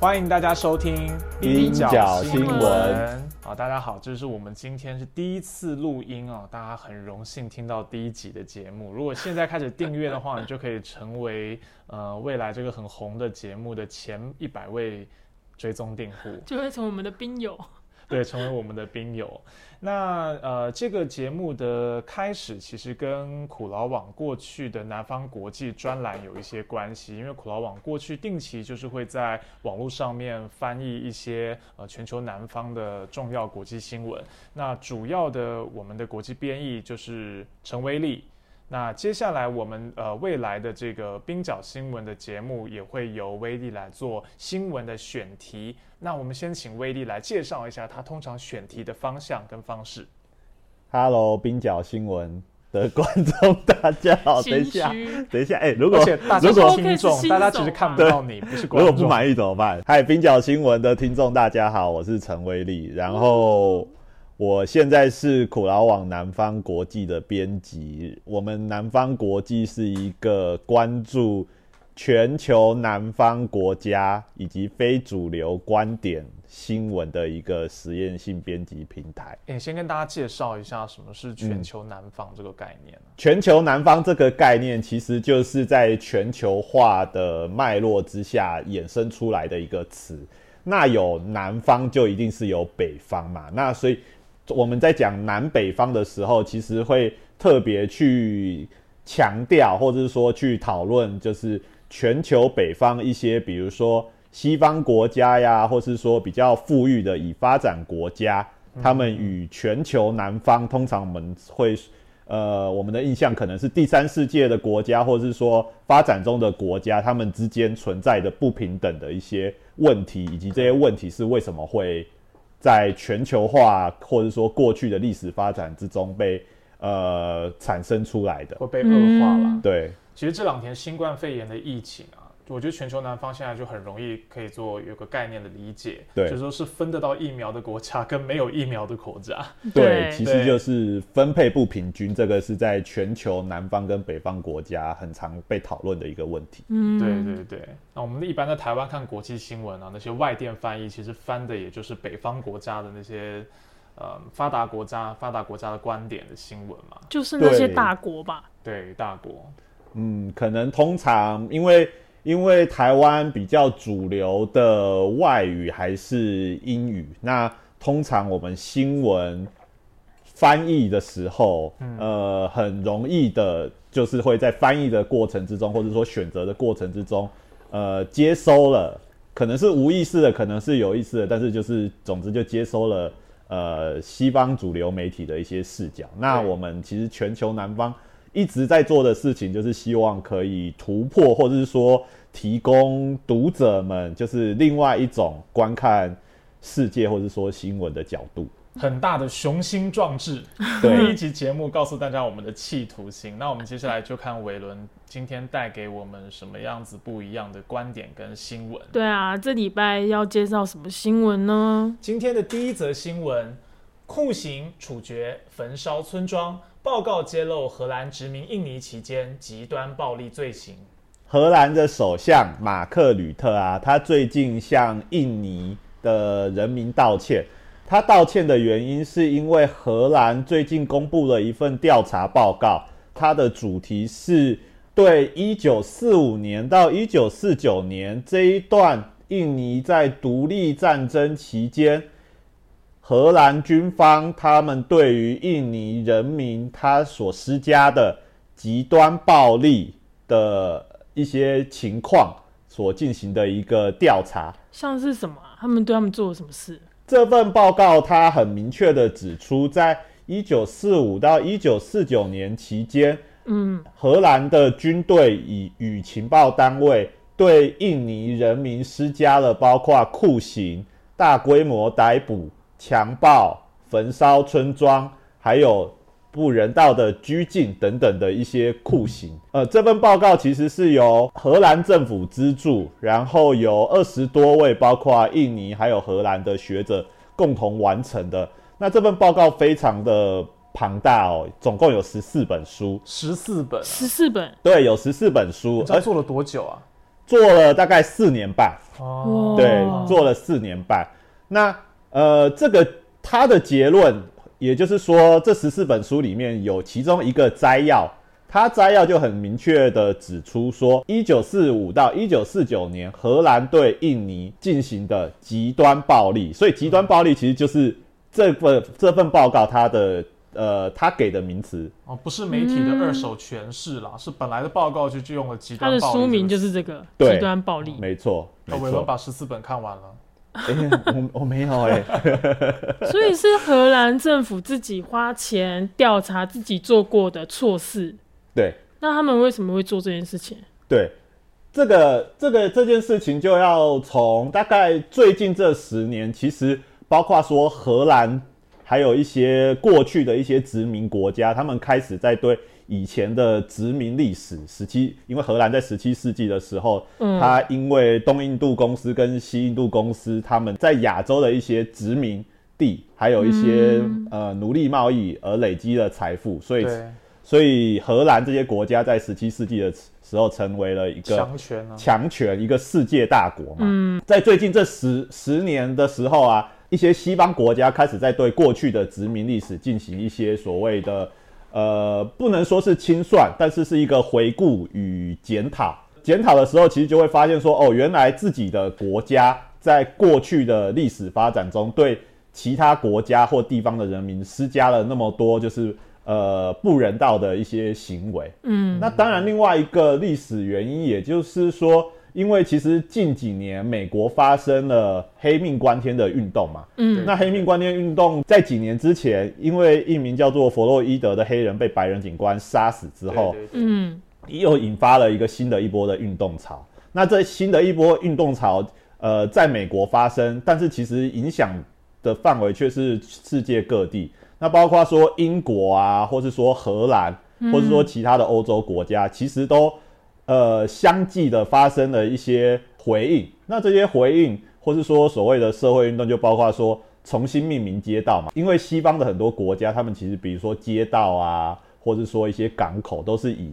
欢迎大家收听冰角新闻。好，大家好，这是我们今天是第一次录音哦，大家很荣幸听到第一集的节目。如果现在开始订阅的话，你就可以成为呃未来这个很红的节目的前一百位追踪订户，就会成为我们的冰友。对，成为我们的兵友。那呃，这个节目的开始其实跟苦劳网过去的南方国际专栏有一些关系，因为苦劳网过去定期就是会在网络上面翻译一些呃全球南方的重要国际新闻。那主要的我们的国际编译就是陈威利。那接下来我们呃未来的这个冰角新闻的节目也会由威利来做新闻的选题。那我们先请威力来介绍一下他通常选题的方向跟方式。Hello，冰角新闻的观众大家好，等一下，等一下，哎，如果如果听众大家其实看不到你，不是观众，如果不满意怎么办？嗨，冰角新闻的听众大家好，我是陈威力，然后。我现在是苦劳网南方国际的编辑。我们南方国际是一个关注全球南方国家以及非主流观点新闻的一个实验性编辑平台。诶，先跟大家介绍一下什么是全球南方这个概念。全球南方这个概念其实就是在全球化的脉络之下衍生出来的一个词。那有南方就一定是有北方嘛？那所以。我们在讲南北方的时候，其实会特别去强调，或者是说去讨论，就是全球北方一些，比如说西方国家呀，或是说比较富裕的已发展国家，他们与全球南方，通常我们会，呃，我们的印象可能是第三世界的国家，或者是说发展中的国家，他们之间存在的不平等的一些问题，以及这些问题是为什么会。在全球化或者说过去的历史发展之中被呃产生出来的，会被恶化了。对，其实这两天新冠肺炎的疫情啊，我觉得全球南方现在就很容易可以做有个概念的理解，对，就说是分得到疫苗的国家跟没有疫苗的国家，对，其实就是分配不平均，这个是在全球南方跟北方国家很常被讨论的一个问题。嗯，对对对。那我们一般在台湾看国际新闻啊，那些外电翻译其实翻的也就是北方国家的那些呃发达国家、发达国家的观点的新闻嘛，就是那些大国吧？对，大国。嗯，可能通常因为。因为台湾比较主流的外语还是英语，那通常我们新闻翻译的时候，呃，很容易的，就是会在翻译的过程之中，或者说选择的过程之中，呃，接收了，可能是无意识的，可能是有意识的，但是就是总之就接收了，呃，西方主流媒体的一些视角。那我们其实全球南方。一直在做的事情就是希望可以突破，或者是说提供读者们就是另外一种观看世界或者说新闻的角度。很大的雄心壮志。第一集节目告诉大家我们的企图心。那我们接下来就看伟伦今天带给我们什么样子不一样的观点跟新闻。对啊，这礼拜要介绍什么新闻呢？今天的第一则新闻：酷刑处决焚烧村庄。报告揭露荷兰殖民印尼期间极端暴力罪行。荷兰的首相马克吕特啊，他最近向印尼的人民道歉。他道歉的原因是因为荷兰最近公布了一份调查报告，它的主题是对一九四五年到一九四九年这一段印尼在独立战争期间。荷兰军方他们对于印尼人民他所施加的极端暴力的一些情况所进行的一个调查，像是什么？他们对他们做了什么事？这份报告它很明确的指出，在一九四五到一九四九年期间，嗯，荷兰的军队以与情报单位对印尼人民施加了包括酷刑、大规模逮捕。强暴、焚烧村庄，还有不人道的拘禁等等的一些酷刑。呃，这份报告其实是由荷兰政府资助，然后由二十多位，包括印尼还有荷兰的学者共同完成的。那这份报告非常的庞大哦，总共有十四本书。十四本，十四本，对，有十四本书。他做了多久啊？做了大概四年半，哦，对，做了四年半。那呃，这个他的结论，也就是说，这十四本书里面有其中一个摘要，它摘要就很明确的指出说，一九四五到一九四九年，荷兰对印尼进行的极端暴力，所以极端暴力其实就是这份这份报告它的呃，他给的名词哦，不是媒体的二手诠释啦，是本来的报告就就用了极它的端暴力。书名就是这个对极端暴力。没错，没哦，伟文错。把十四本看完了。哎、我我没有哎、所以是荷兰政府自己花钱调查自己做过的错事。对那他们为什么会做这件事情？对，这个这个这件事情就要从大概最近这十年，其实包括说荷兰，还有一些过去的一些殖民国家，他们开始在对以前的殖民历史十七，因为荷兰在十七世纪的时候，嗯。它因为东印度公司跟西印度公司他们在亚洲的一些殖民地，还有一些、呃奴隶贸易而累积了财富，所以，所以荷兰这些国家在十七世纪的时候成为了一个强权啊，强权，一个世界大国嘛。嗯。在最近这十十年的时候啊，一些西方国家开始在对过去的殖民历史进行一些所谓的呃，不能说是清算，但是是一个回顾与检讨。检讨的时候，其实就会发现说，哦，原来自己的国家在过去的历史发展中，对其他国家或地方的人民施加了那么多，就是呃不人道的一些行为。嗯，那当然，另外一个历史原因，也就是说，因为其实近几年美国发生了黑命关天的运动嘛。嗯那黑命关天运动在几年之前，因为一名叫做弗洛伊德的黑人被白人警官杀死之后，嗯又引发了一个新的一波的运动潮。那这新的一波运动潮，呃，在美国发生，但是其实影响的范围却是世界各地。那包括说英国啊，或是说荷兰，或是说其他的欧洲国家，其实都呃相继的发生了一些回应。那这些回应，或是说所谓的社会运动，就包括说重新命名街道嘛，因为西方的很多国家，他们其实比如说街道啊，或是说一些港口，都是以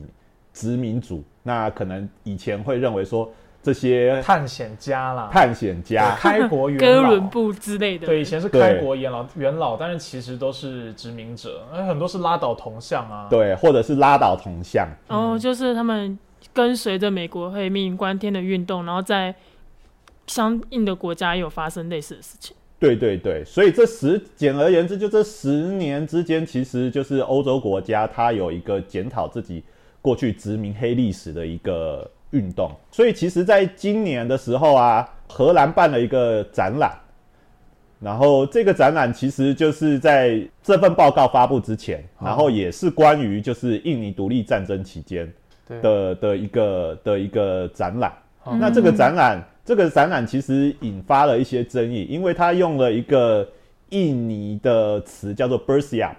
殖民主，那可能以前会认为说这些探险家啦，探险家，开国元哥老伦布之类的。对，以前是开国元老元老，但是其实都是殖民者，而很多是拉倒铜像啊。对，或者是拉倒铜像，然后就是他们跟随着美国黑命关天的运动，然后在相应的国家也有发生类似的事情。对对对，所以这十简而言之，就这十年之间，其实就是欧洲国家它有一个检讨自己过去殖民黑历史的一个运动。所以其实，在今年的时候啊，荷兰办了一个展览，然后这个展览其实就是在这份报告发布之前，然后也是关于就是印尼独立战争期间的的一个的一个展览。嗯那这个展览，这个展览其实引发了一些争议，因为它用了一个印尼的词叫做 “bersiap”。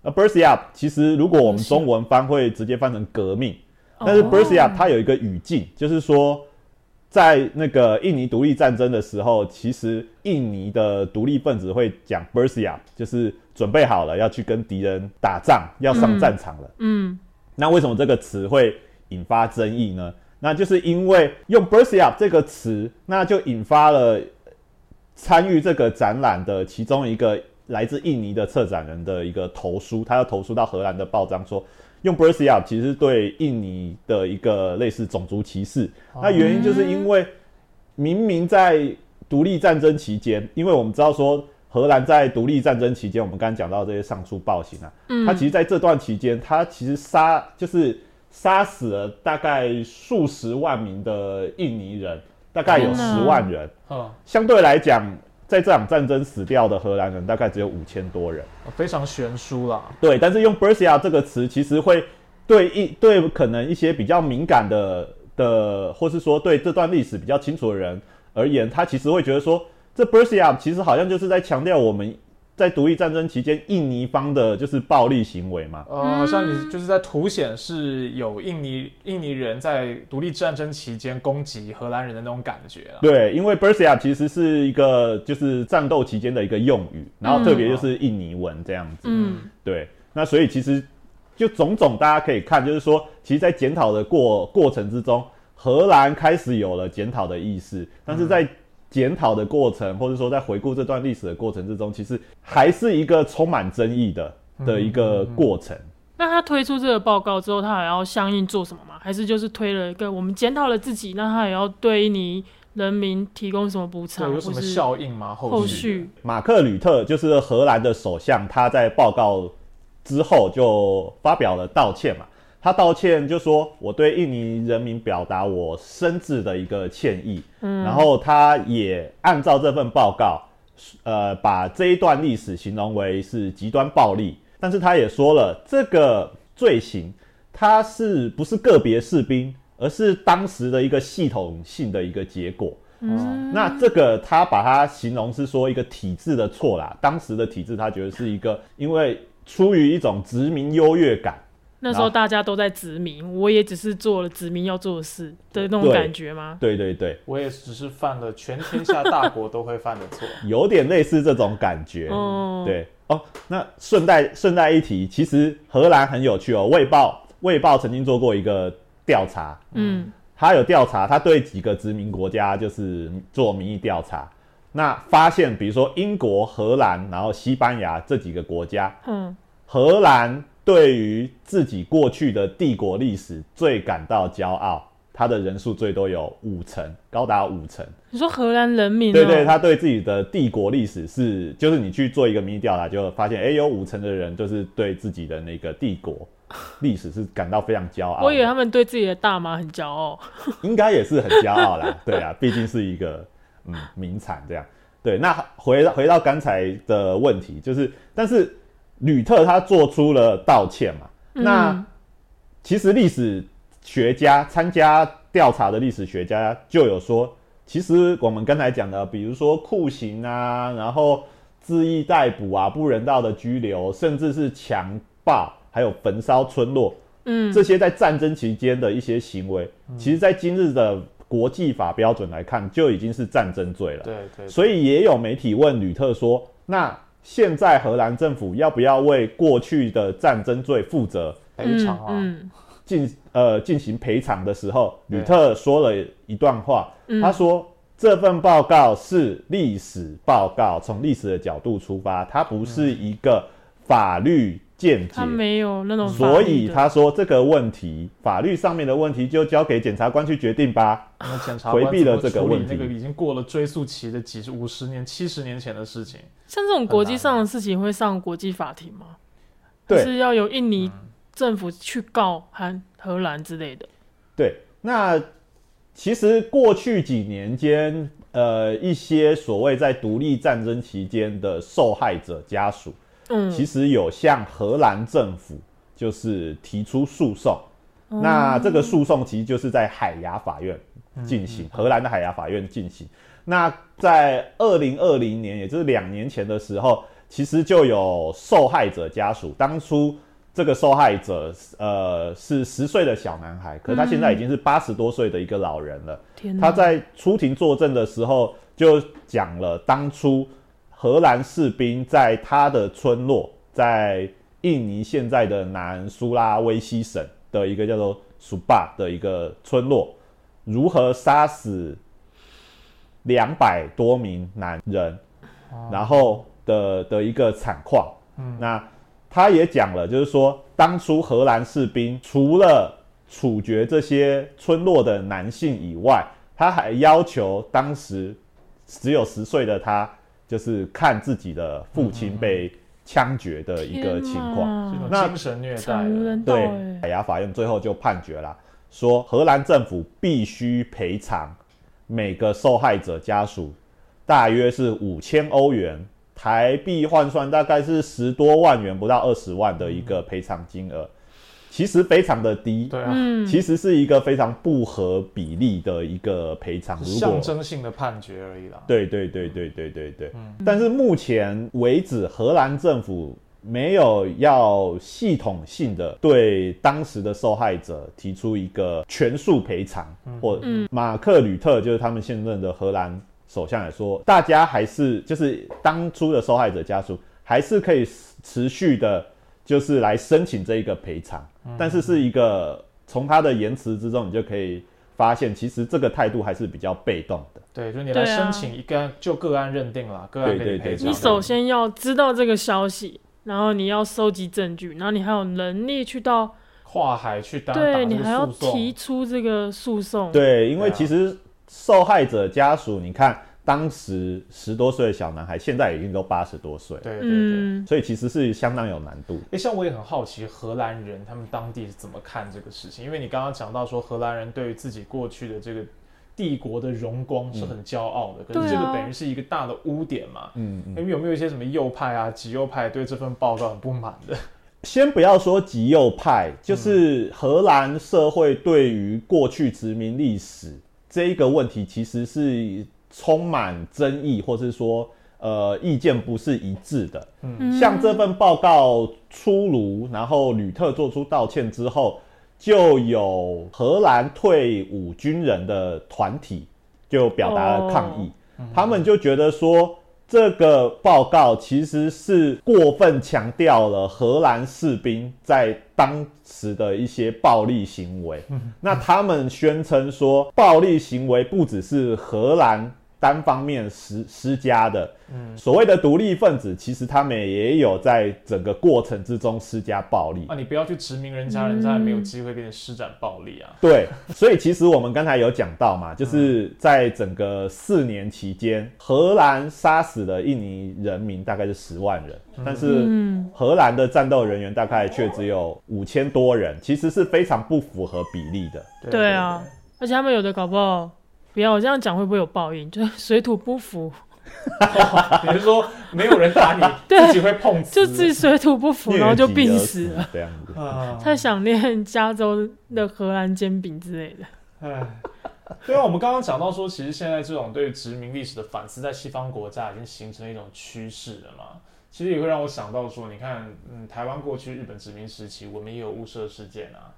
那 “bersiap” 其实如果我们中文翻会直接翻成革命，但是哦 “bersiap” 它有一个语境，就是说在那个印尼独立战争的时候，其实印尼的独立分子会讲 “bersiap”，就是准备好了要去跟敌人打仗，要上战场了。嗯。那为什么这个词会引发争议呢？那就是因为用 b u r s i up 这个词，那就引发了参与这个展览的其中一个来自印尼的策展人的一个投书，他要投书到荷兰的报章说，用 b u r s i up 其实对印尼的一个类似种族歧视。那原因就是因为明明在独立战争期间，因为我们知道说荷兰在独立战争期间，我们刚刚讲到这些上述暴行啊，嗯，他其实在这段期间，他其实杀就是杀死了大概数十万名的印尼人，大概有十万人。嗯，相对来讲，在这场战争死掉的荷兰人大概只有五千多人。非常悬殊啦。对，但是用 “bersia” 这个词，其实会对一对可能一些比较敏感的的，或是说对这段历史比较清楚的人而言，他其实会觉得说，这 “bersia” 其实好像就是在强调我们在独立战争期间印尼方的就是暴力行为嘛。呃，好像你就是在凸显是有印尼印尼人在独立战争期间攻击荷兰人的那种感觉啊。对，因为 Bersia 其实是一个就是战斗期间的一个用语，然后特别就是印尼文这样子。嗯对，那所以其实就种种大家可以看，就是说，其实，在检讨的过过程之中，荷兰开始有了检讨的意识，但是在检讨的过程，或者说在回顾这段历史的过程之中，其实还是一个充满争议的的一个过程。那他推出这个报告之后，他还要相应做什么吗？还是就是推了一个我们检讨了自己，那他也要对你人民提供什么补偿？有什么效应吗？后续马克吕特就是荷兰的首相，他在报告之后就发表了道歉嘛。他道歉就说：“我对印尼人民表达我深挚的一个歉意。”嗯，然后他也按照这份报告，呃，把这一段历史形容为是极端暴力。但是他也说了，这个罪行，它是不是个别士兵，而是当时的一个系统性的一个结果。嗯，那这个他把它形容是说一个体制的错啦。当时的体制，他觉得是一个因为出于一种殖民优越感。那时候大家都在殖民，我也只是做了殖民要做的事的那种感觉吗？对对对，我也只是犯了全天下大国都会犯的错，有点类似这种感觉。哦，对哦。那顺带顺带一提，其实荷兰很有趣哦。卫报卫报曾经做过一个调查，嗯，他有调查，他对几个殖民国家就是做民意调查，那发现比如说英国、荷兰，然后西班牙这几个国家，嗯，荷兰。对于自己过去的帝国历史最感到骄傲，他的人数最多有五成，高达五成。你说荷兰人民？对对，他对自己的帝国历史是，就是你去做一个民意调查，就发现，哎，有五成的人就是对自己的那个帝国历史是感到非常骄傲。我以为他们对自己的大麻很骄傲，应该也是很骄傲啦。对啊，毕竟是一个嗯名产这样。对，那回回到刚才的问题，就是，但是。吕特他做出了道歉嘛？那其实历史学家参加调查的历史学家就有说，其实我们刚才讲的，比如说酷刑啊，然后恣意逮捕啊，不人道的拘留，甚至是强暴，还有焚烧村落，嗯，这些在战争期间的一些行为，其实在今日的国际法标准来看，就已经是战争罪了。对对。所以也有媒体问吕特说，那。现在荷兰政府要不要为过去的战争罪负责赔偿啊？进呃进行赔偿的时候，吕特说了一段话，他说这份报告是历史报告，从历史的角度出发，它不是一个法律。见解，他没有那种，所以他说这个问题，法律上面的问题就交给检察官去决定吧。那检察官回避了这个问题，那个已经过了追诉期的几十、五十年、七十年前的事情。像这种国际上的事情会上国际法庭吗？对，是要由印尼政府去告韩荷兰之类的。对，那其实过去几年间，呃，一些所谓在独立战争期间的受害者家属。其实有向荷兰政府就是提出诉讼，那这个诉讼其实就是在海牙法院进行，荷兰的海牙法院进行。那在二零二零年，也就是两年前的时候，其实就有受害者家属，当初这个受害者呃是十岁的小男孩，可他现在已经是八十多岁的一个老人了。他在出庭作证的时候就讲了当初。荷兰士兵在他的村落，在印尼现在的南苏拉威西省的一个叫做苏巴的一个村落，如何杀死两百多名男人，然后的的一个惨况。嗯那他也讲了，就是说，当初荷兰士兵除了处决这些村落的男性以外，他还要求当时只有十岁的他。就是看自己的父亲被枪决的一个情况，那精神虐待。对，海牙法院最后就判决了，说荷兰政府必须赔偿每个受害者家属大约是五千欧元，台币换算大概是十多万元，不到二十万的一个赔偿金额。其实非常的低，对啊，其实是一个非常不合比例的一个赔偿，象征性的判决而已啦。对对对对对对对。嗯，但是目前为止，荷兰政府没有要系统性的对当时的受害者提出一个全数赔偿，或马克吕特就是他们现任的荷兰首相来说，大家还是就是当初的受害者家属还是可以持续的。就是来申请这一个赔偿，但是是一个从他的言辞之中，你就可以发现，其实这个态度还是比较被动的。对，就你来申请一个就个案认定了，个案给对对对你赔偿。你首先要知道这个消息，然后你要收集证据，然后你还有能力去到，跨海去打打对这你还要提出这个诉讼。对，因为其实受害者家属，你看当时十多岁的小男孩，现在已经都八十多岁，对对对。嗯，所以其实是相当有难度。诶，像我也很好奇荷兰人他们当地是怎么看这个事情，因为你刚刚讲到说荷兰人对于自己过去的这个帝国的荣光是很骄傲的，可是这个等于是一个大的污点嘛。嗯嗯。诶有没有一些什么右派啊、极右派对这份报告很不满的？先不要说极右派，就是荷兰社会对于过去殖民历史这一个问题，其实是充满争议，或是说呃意见不是一致的。嗯像这份报告出炉，然后吕特做出道歉之后，就有荷兰退伍军人的团体就表达了抗议，他们就觉得说。这个报告其实是过分强调了荷兰士兵在当时的一些暴力行为。那他们宣称说，暴力行为不只是荷兰单方面施施加的，嗯所谓的独立分子，其实他们也有在整个过程之中施加暴力。啊，你不要去殖民人家，人家也没有机会给你施展暴力啊。对，所以其实我们刚才有讲到嘛，就是在整个四年期间，荷兰杀死了印尼人民大概是十万人，但是嗯荷兰的战斗人员大概却只有五千多人，其实是非常不符合比例的。对啊，而且他们有的搞不好，不要我这样讲会不会有报应？就是水土不服，你是说没有人打你，自己会碰瓷？就自己水土不服，然后就病死了。这样子。啊，太想念加州的荷兰煎饼之类的。哎，对啊，我们刚刚讲到说，其实现在这种对殖民历史的反思，在西方国家已经形成一种趋势了嘛。其实也会让我想到说，你看，嗯，台湾过去日本殖民时期，我们也有雾社事件啊。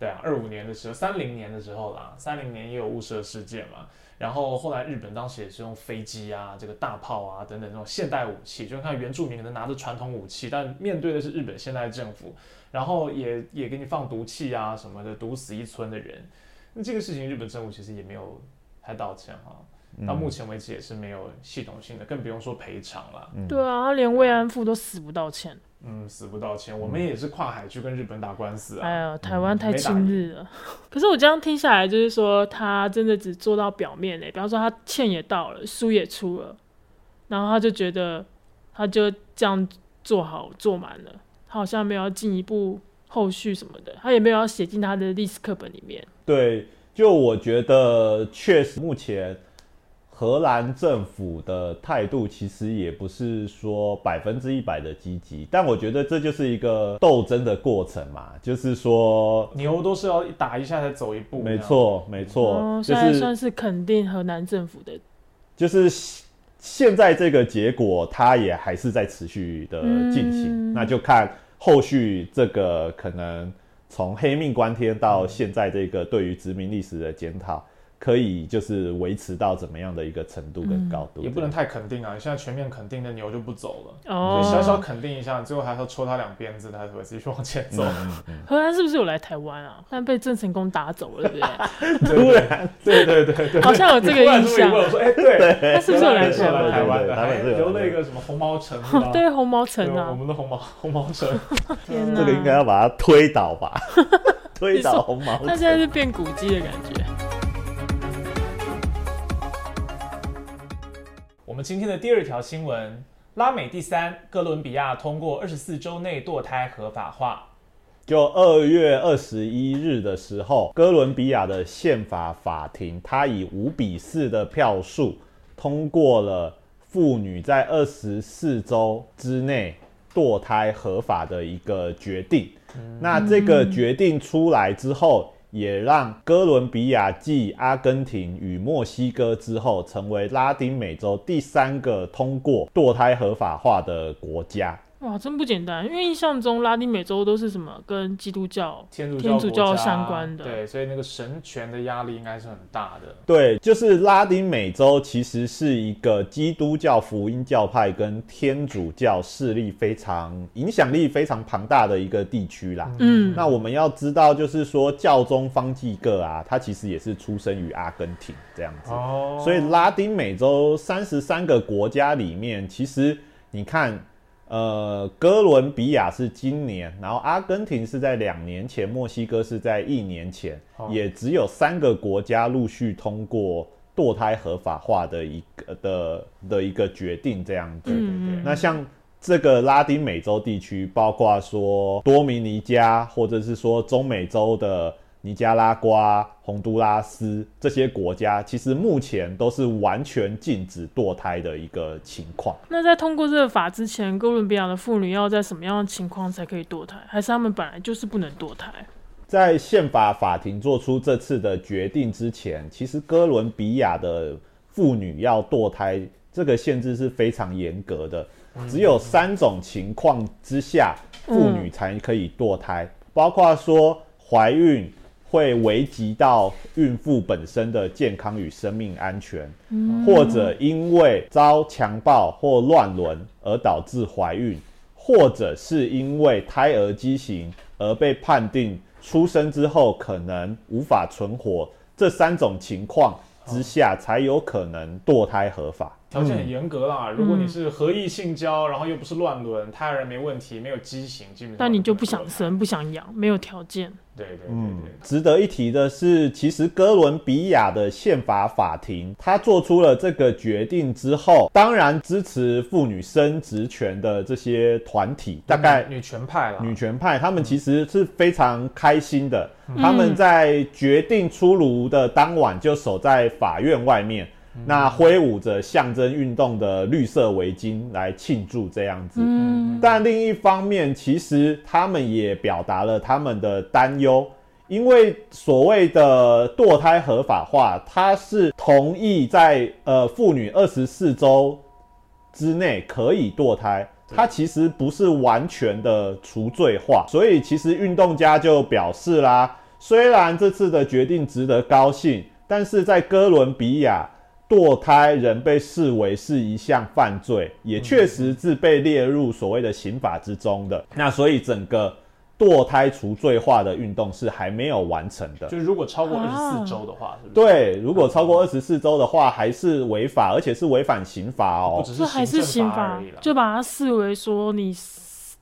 对啊，二五年的时候，三零年的时候啦，三零年也有雾社事件嘛。然后后来日本当时也是用飞机啊、这个大炮啊等等这种现代武器，就看原住民可能拿着传统武器，但面对的是日本现代政府，然后也也给你放毒气啊什么的，毒死一村的人。那这个事情日本政府其实也没有太道歉哈，到目前为止也是没有系统性的，更不用说赔偿了。对啊，他连慰安妇都死不道歉。嗯，死不道歉，我们也是跨海去跟日本打官司啊。哎呀，台湾太亲日了。可是我这样听下来，就是说他真的只做到表面嘞。比方说他欠也到了，书也出了，然后他就觉得他就这样做好做满了，他好像没有要进一步后续什么的，他也没有要写进他的历史课本里面。对，就我觉得确实目前荷兰政府的态度其实也不是说百分之一百的积极，但我觉得这就是一个斗争的过程嘛，就是说，牛都是要打一下才走一步，没。错，没错，哦，就是算是肯定荷兰政府的。就是现在这个结果，它也还是在持续的进行，嗯那就看后续这个可能从黑命关天到现在这个对于殖民历史的检讨，可以就是维持到怎么样的一个程度跟高度，也不能太肯定啊！你现在全面肯定的牛就不走了，哦所以小小肯定一下，最后还是要抽他两鞭子，他才会继续往前走。嗯嗯荷兰是不是有来台湾啊？但被郑成功打走了，对不对？突 然对对对对，好像有这个印象哎，对，他是不是有来台湾？台湾的，留了一个什么红毛城？对，红毛城啊，我啊，们的红毛红毛城。天哪！这个应该要把它推倒吧，推倒红毛他现在是变古迹的感觉。们今天的第二条新闻：拉美第三，哥伦比亚通过二十四周内堕胎合法化。就二月二十一日的时候，哥伦比亚的宪法法庭，它以五比四的票数通过了妇女在二十四周之内堕胎合法的一个决定。那这个决定出来之后，也让哥伦比亚继阿根廷与墨西哥之后，成为拉丁美洲第三个通过堕胎合法化的国家。哇，真不简单。因为印象中拉丁美洲都是什么跟基督教，天主天主教相关的对，所以那个神权的压力应该是很大的。对，就是拉丁美洲其实是一个基督教福音教派跟天主教势力非常影响力非常庞大的一个地区啦。嗯，那我们要知道，就是说教宗方济各啊，他其实也是出生于阿根廷这样子。哦，所以拉丁美洲三十三个国家里面，其实你看，呃，哥伦比亚是今年，然后阿根廷是在两年前，墨西哥是在一年前，哦也只有三个国家陆续通过堕胎合法化的一个的的一个决定，这样子。那像这个拉丁美洲地区，包括说多米尼加，或者是说中美洲的尼加拉瓜、洪都拉斯这些国家，其实目前都是完全禁止堕胎的一个情况。那在通过这个法之前，哥伦比亚的妇女要在什么样的情况才可以堕胎？还是他们本来就是不能堕胎？在宪法法庭做出这次的决定之前，其实哥伦比亚的妇女要堕胎这个限制是非常严格的，只有三种情况之下，妇女才可以堕胎，包括说怀孕会危及到孕妇本身的健康与生命安全，或者因为遭强暴或乱伦而导致怀孕，或者是因为胎儿畸形而被判定出生之后可能无法存活，这三种情况之下才有可能堕胎合法。条件很严格啦。如果你是合意性交，然后又不是乱伦，胎儿没问题，没有畸形，基本上但你就不想。生、不想养，没有条件。对对对值得一提的是，其实哥伦比亚的宪法法庭，他做出了这个决定之后，当然支持妇女生殖权的这些团体，大概女权派啦，女权派，他们其实是非常开心的。他们在决定出炉的当晚就守在法院外面，那挥舞着象征运动的绿色围巾来庆祝这样子。嗯，但另一方面，其实他们也表达了他们的担忧，因为所谓的堕胎合法化，它是同意在呃妇女二十四周之内可以堕胎，它其实不是完全的除罪化，所以其实运动家就表示啦，虽然这次的决定值得高兴，但是在哥伦比亚。堕胎仍被视为是一项犯罪，也确实是被列入所谓的刑法之中的。那所以整个堕胎除罪化的运动是还没有完成的。就是如果超过二十啊四周的话，是不是？对，如果超过二十四周的话，还是违法，而且是违反刑法哦。不只这还是刑法法而已啦，就把它视为说你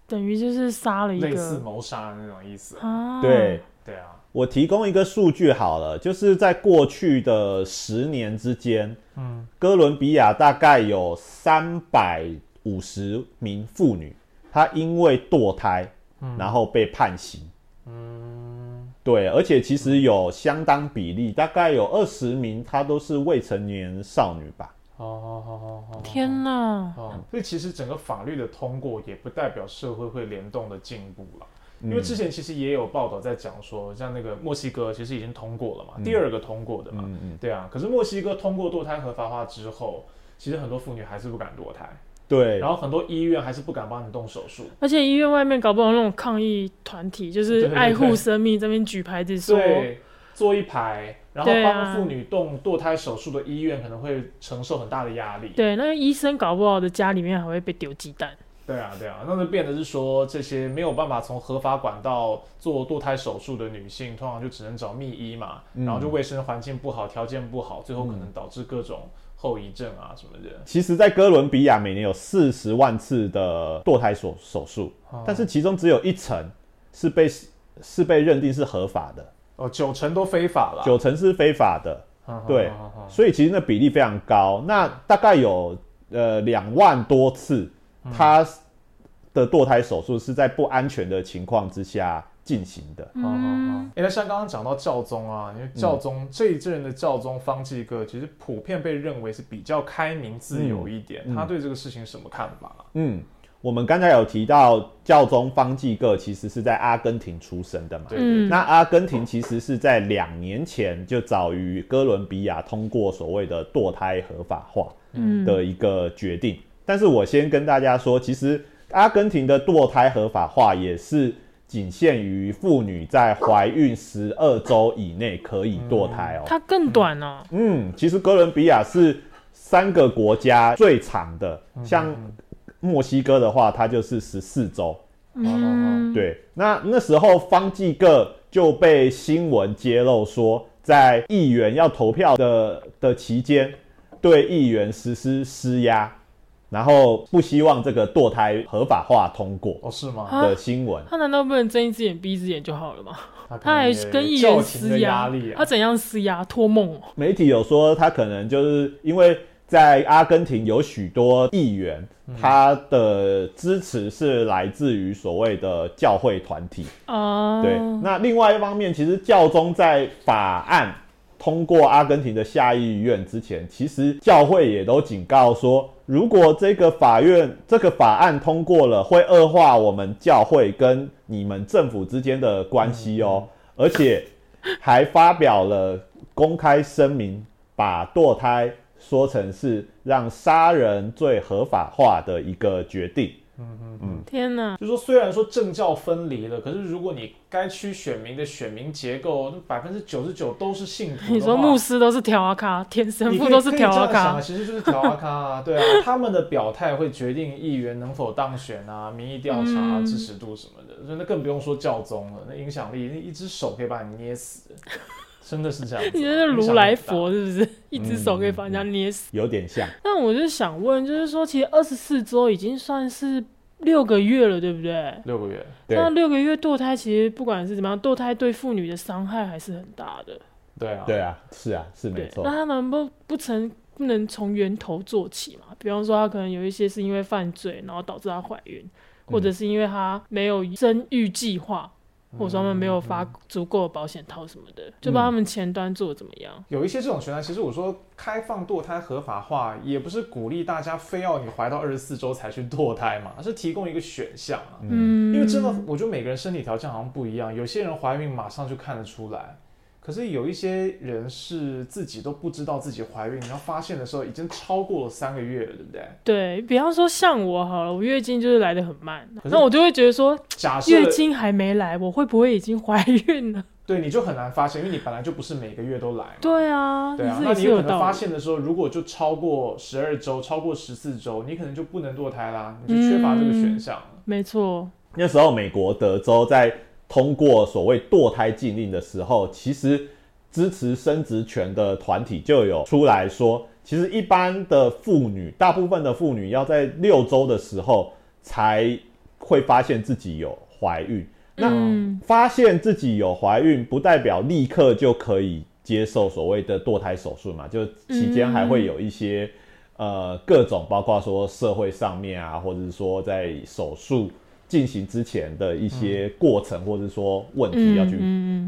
等于就是杀了一个类似个谋杀的那种意思。啊，对，对啊，我提供一个数据好了，就是在过去的十年之间，嗯，哥伦比亚大概有三百五十名妇女，她因为堕胎，然后被判刑。嗯，对，而且其实有相当比例，大概有二十名，她都是未成年少女吧。好好好好好。天哪，哦，所以其实整个法律的通过也不代表社会会联动的进步了。因为之前其实也有报道在讲说，像那个墨西哥其实已经通过了嘛，第二个通过的嘛，嗯嗯，对啊。可是墨西哥通过堕胎合法化之后，其实很多妇女还是不敢堕胎，对然，后很多医院还是不敢帮你动手术。而且医院外面搞不好那种抗议团体，就是爱护生命这边举牌子说，对，坐一排，然后帮妇女动堕胎手术的医院可能会承受很大的压力。对，那个医生搞不好的家里面还会被丢鸡蛋。对啊，对啊，那就变得是说，这些没有办法从合法管道做堕胎手术的女性，通常就只能找秘医嘛，嗯然后就卫生环境不好，条件不好，最后可能导致各种后遗症啊什么的。其实，在哥伦比亚每年有四十万次的堕胎手手术，哦但是其中只有一成是被是被认定是合法的，哦，九成都非法了。九成是非法的。嗯对所以其实那比例非常高。那大概有呃两万多次，他的堕胎手术是在不安全的情况之下进行的。嗯嗯嗯，哎，那像刚刚讲到教宗啊，因为教宗、这一阵的教宗方济各，其实普遍被认为是比较开明自由一点。他对这个事情什么看法啊？嗯，我们刚才有提到教宗方济各其实是在阿根廷出生的嘛。对嗯，那阿根廷其实是在两年前就早于哥伦比亚通过所谓的堕胎合法化嗯的一个决定。但是我先跟大家说，其实阿根廷的堕胎合法化也是仅限于妇女在怀孕十二周以内可以堕胎哦。它更短呢、嗯，其实哥伦比亚是三个国家最长的，像墨西哥的话，它就是十四周。嗯，对，那那时候方济各就被新闻揭露说，在议员要投票的的期间，对议员实施施压，然后不希望这个堕胎合法化通过哦，是吗？啊的新闻。他难道不能睁一只眼闭一只眼就好了吗？可他还跟议员施压力啊他。怎样施压？托梦哦。媒体有说，他可能就是因为在阿根廷有许多议员，他的支持是来自于所谓的教会团体。啊，对，那另外一方面，其实教宗在法案通过阿根廷的下议院之前，其实教会也都警告说，如果这个法院这个法案通过了，会恶化我们教会跟你们政府之间的关系哦，而且还发表了公开声明，把堕胎说成是让杀人罪合法化的一个决定。天哪！就说虽然说政教分离了，可是如果你该区选民的选民结构，那百分之九十九都是信徒。你说牧师都是条阿卡，天神父都是调啊可以这样想啊，咖，其实就是条阿卡啊，对啊，他们的表态会决定议员能否当选啊，民意调查、啊、嗯支持度什么的，所以那更不用说教宗了，那影响力，那一只手可以把你捏死，真的是这样子。你这是如来佛是不是？一只手可以把人家捏死。有点像，那我就想问，就是说，其实二十四周已经算是六个月了，对不对？六个月，那六个月堕胎，其实不管是怎么样，堕胎对妇女的伤害还是很大的。对啊，对啊，是啊，是没，错那。他能不不成不能从源头做起嘛？比方说，他可能有一些是因为犯罪，然后导致她怀孕，或者是因为她没有生育计划，或者说他们没有发足够的保险套什么的，就不知道他们前端做的怎么样？有一些这种权利，其实我说开放堕胎合法化，也不是鼓励大家非要你怀到二十四周才去堕胎嘛，而是提供一个选项啊。嗯，因为真的，我觉得每个人身体条件好像不一样，有些人怀孕马上就看得出来，可是有一些人是自己都不知道自己怀孕，然后发现的时候已经超过了三个月了，对不对？对比方说像我好了，我月经就是来的很慢，那我就会觉得说，假设月经还没来，我会不会已经怀孕了？对你就很难发现，因为你本来就不是每个月都来嘛。对啊，对啊，这那你有可能。发现的时候，如果就超过十二周、超过十四周，你可能就不能堕胎啦，你就缺乏这个选项了。没错，那时候美国德州在通过所谓堕胎禁令的时候，其实支持生殖权的团体就有出来说，其实一般的妇女，大部分的妇女要在六周的时候才会发现自己有怀孕。那嗯，发现自己有怀孕，不代表立刻就可以接受所谓的堕胎手术嘛，就期间还会有一些、呃各种，包括说社会上面啊，或者是说在手术进行之前的一些过程，或者是说问题要去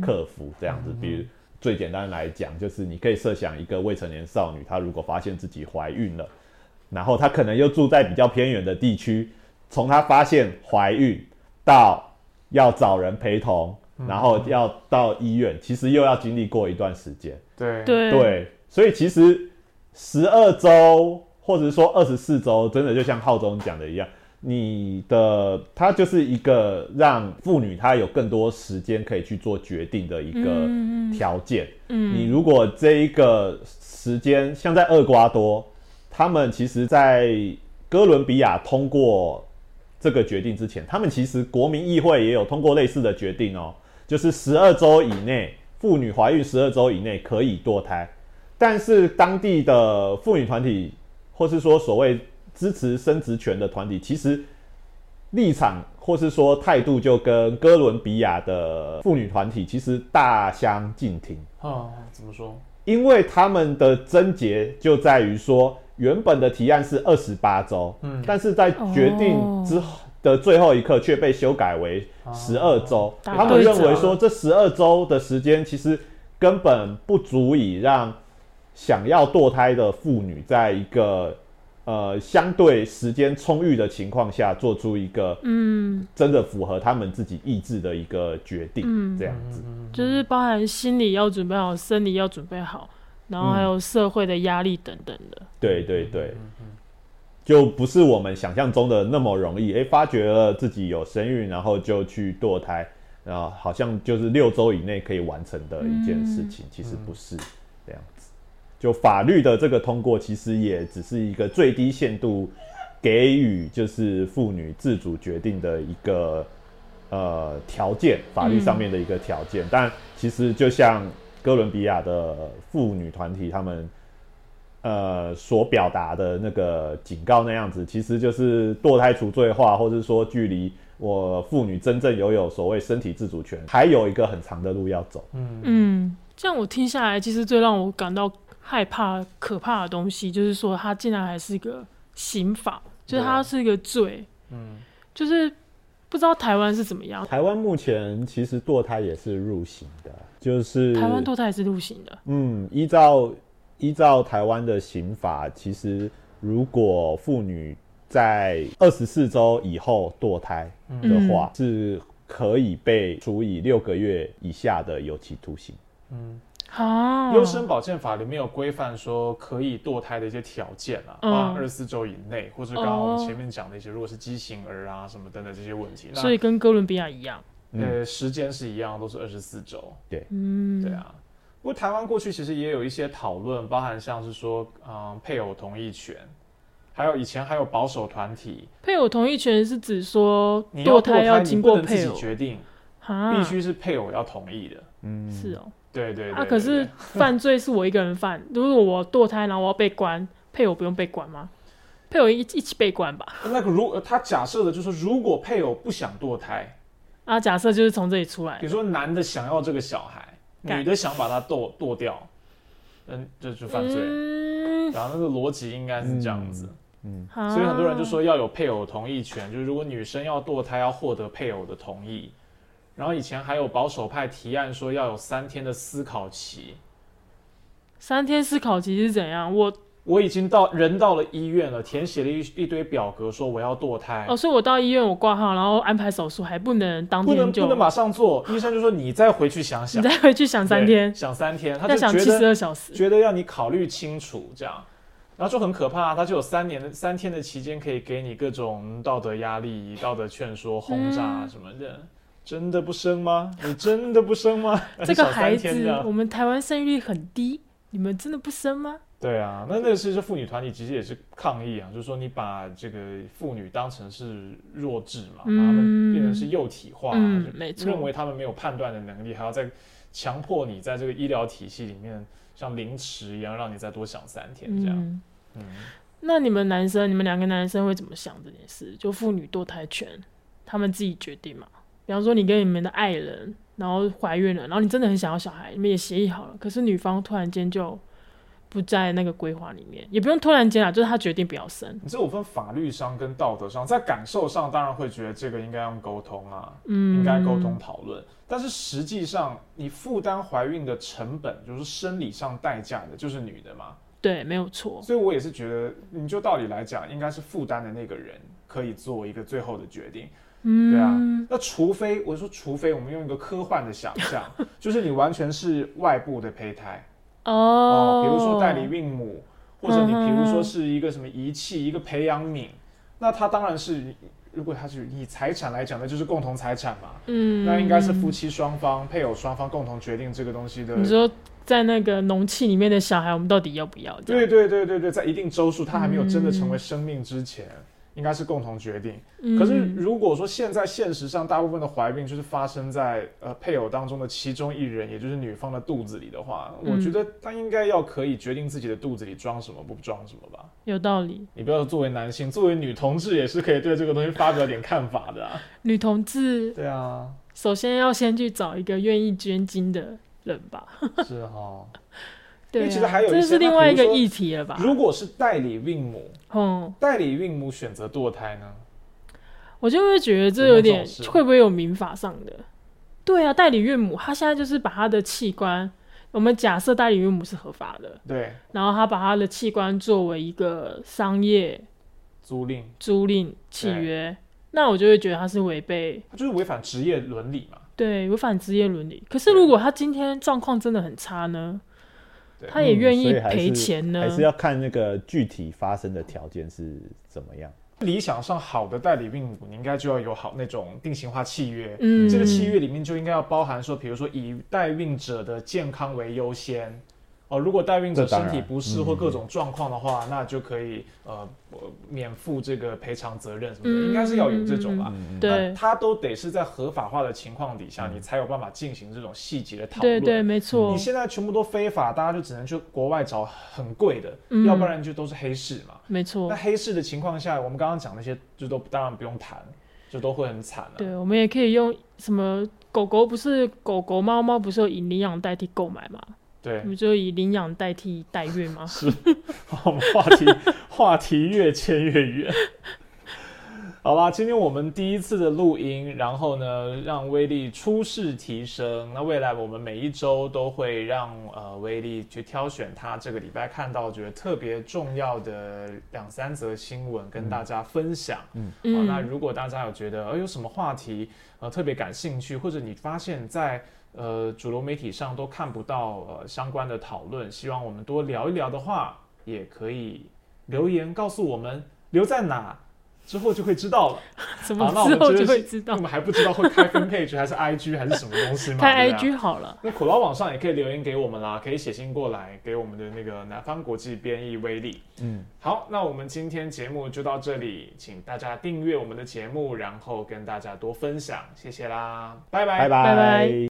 克服这样子。比如最简单来讲，就是你可以设想一个未成年少女，她如果发现自己怀孕了，然后她可能又住在比较偏远的地区，从她发现怀孕到要找人陪同，然后要到医院，其实又要经历过一段时间。对。对。对，所以其实十二周或者说二十四周，真的就像浩中讲的一样，你的它就是一个让妇女她有更多时间可以去做决定的一个条件。嗯。你如果这一个时间像在厄瓜多，他们其实在哥伦比亚通过这个决定之前，他们其实国民议会也有通过类似的决定哦，就是十二周以内，妇女怀孕十二周以内可以堕胎，但是当地的妇女团体，或是说所谓支持生殖权的团体，其实立场或是说态度就跟哥伦比亚的妇女团体其实大相径庭。啊，怎么说？因为他们的症结就在于说，原本的提案是二十八周，嗯但是在决定之后的最后一刻却被修改为十二周。打他们认为说，这十二周的时间其实根本不足以让想要堕胎的妇女在一个呃相对时间充裕的情况下，做出一个嗯，真的符合他们自己意志的一个决定，嗯这样子。就是包含心理要准备好，生理要准备好，然后还有社会的压力等等的。对对对。就不是我们想象中的那么容易。诶，发觉了自己有身孕，然后就去堕胎，然后好像就是六周以内可以完成的一件事情，其实不是这样子。就法律的这个通过，其实也只是一个最低限度给予就是妇女自主决定的一个呃条件，法律上面的一个条件。但其实就像哥伦比亚的妇女团体他们呃所表达的那个警告那样子，其实就是堕胎除罪化，或者说距离我妇女真正拥有所谓身体自主权，还有一个很长的路要走。嗯嗯，这样我听下来，其实最让我感到害怕、可怕的东西，就是说它竟然还是一个刑法，就是它是一个罪，嗯，就是不知道台湾是怎么样。台湾目前其实堕胎也是入刑的，就是台湾堕胎也是入刑的，嗯，依照依照台湾的刑法，其实如果妇女在二十四周以后堕胎的话，是可以被处以六个月以下的有期徒刑。啊，优生保健法里面有规范说可以堕胎的一些条件啊，嗯。二十四周以内，或者刚刚我哦们前面讲的一些，如果是畸形儿啊什么等等这些问题，所以跟哥伦比亚一样，呃时间是一样，都是二十四周。对嗯，对啊，不过台湾过去其实也有一些讨论，包含像是说，嗯，配偶同意权，还有以前还有保守团体，配偶同意权是指说你堕胎要经你不能自己过配偶，决定，啊，必须是配偶要同意的。嗯，是哦。对对對啊，可是犯罪是我一个人犯，如 果我堕胎然后我要被关，配偶不用被关吗？配偶一一起被关吧？那个如呃他假设的就是，如果配偶不想堕胎，啊，假设就是从这里出来比如，说男的想要这个小孩，女的想把他剁剁掉，嗯，这就犯罪。嗯，然后那个逻辑应该是这样子，嗯所以很多人就说要有配偶同意权，就是如果女生要堕胎，要获得配偶的同意。然后以前还有保守派提案说要有三天的思考期。三天思考期是怎样？我我已经到人到了医院了，填写了一一堆表格，说我要堕胎，哦，所以我到医院我挂号，然后安排手术，还不能当不能天就，不能马上做。医生就说你再回去想想你，再回去想三天，想三天，他就想七十二小时。觉得要你考虑清楚这样。然后就很可怕，他就有三年的三天的期间，可以给你各种道德压力、道德劝说、轰炸嗯什么的。真的不生吗？你真的不生吗？这个孩子，我们台湾生育率很低，你们真的不生吗？对啊，那那个是是妇女团体，其实也是抗议啊，就是说你把这个妇女当成是弱智嘛，嗯把她们变成是幼体化，认为他们没有判断的能力，还要再强迫你在这个医疗体系里面像凌迟一样，让你再多想三天这样。嗯，嗯，那你们男生，你们两个男生会怎么想这件事？就妇女堕胎权，他们自己决定嘛？比方说，你跟你们的爱人，然后怀孕了，然后你真的很想要小孩，你们也协议好了，可是女方突然间就不在那个规划里面，也不用突然间啊，就是她决定不要生。你这我分法律上跟道德上，在感受上当然会觉得这个应该用沟通啊，嗯，应该沟通讨论。但是实际上，你负担怀孕的成本，就是生理上代价的，就是女的嘛。对，没有错。所以我也是觉得，你就道理来讲，应该是负担的那个人可以做一个最后的决定。嗯，对啊，那除非我说，除非我们用一个科幻的想象，就是你完全是外部的胚胎。哦。哦，，比如说代理孕母，或者你嗯比如说是一个什么仪器，一个培养皿，那它当然是，如果它是以财产来讲，那就是共同财产嘛，嗯，那应该是夫妻双方、配偶双方共同决定这个东西的你说在那个容器里面的小孩，我们到底要不要？这对样，对对对对，在一定周数，他还没有真的成为嗯。生命之前，应该是共同决定。嗯可是如果说现在现实上大部分的怀孕就是发生在呃配偶当中的其中一人，也就是女方的肚子里的话，嗯我觉得他应该要可以决定自己的肚子里装什么不装什么吧。有道理。你不要作为男性，作为女同志也是可以对这个东西发表点看法的、啊。女同志对啊，首先要先去找一个愿意捐精的人吧。是哈。对、啊，其实还有一些这是另外一个议题了吧？如果是代理孕母，嗯，代理孕母选择堕胎呢？我就会觉得这有点会不会有民法上的？对啊，代理孕母，她现在就是把她的器官，我们假设代理孕母是合法的，对，然后她把她的器官作为一个商业租赁，租赁契约，那我就会觉得她是违背它就是违反职业伦理嘛。对违反职业伦理。可是如果她今天状况真的很差呢？对他也愿意赔钱呢还。是要看那个具体发生的条件是怎么样。理想上好的代理孕母，你应该就要有好那种定型化契约。嗯，这个契约里面就应该要包含说，比如说以代孕者的健康为优先。哦，如果代孕者身体不适嗯或各种状况的话，那就可以呃呃免负这个赔偿责任什么的，嗯应该是要有这种吧。嗯，对那它都得是在合法化的情况底下，嗯你才有办法进行这种细节的讨论。对对，没错你。现在全部都非法，大家就只能去国外找很贵的，嗯要不然就都是黑市嘛。没错那，黑市的情况下，我们刚刚讲那些就都当然不用谈，就都会很惨了、对，我们也可以用什么狗狗不是狗狗猫猫不是有以领养代替购买吗？对我，们就以领养代替代孕吗？是 我们话题话题越牵越远。好啦，今天我们第一次的录音，然后呢，让威力初试提升。那未来我们每一周都会让呃威力去挑选他这个礼拜看到觉得特别重要的两三则新闻跟大家分享。好，嗯，那如果大家有觉得呃有什么话题呃特别感兴趣，或者你发现在呃主流媒体上都看不到呃相关的讨论，希望我们多聊一聊的话，也可以留言告诉我们留在哪，之后就会知道了。什么好，那我之后就就会知道我。们还不知道会开分 page 还是 IG 还是什么东西嘛？看对不对 IG 好了，那苦劳网上也可以留言给我们啦，可以写信过来给我们的那个南方国际编译威力。嗯，好，那我们今天节目就到这里，请大家订阅我们的节目，然后跟大家多分享，谢谢啦，拜拜，拜拜拜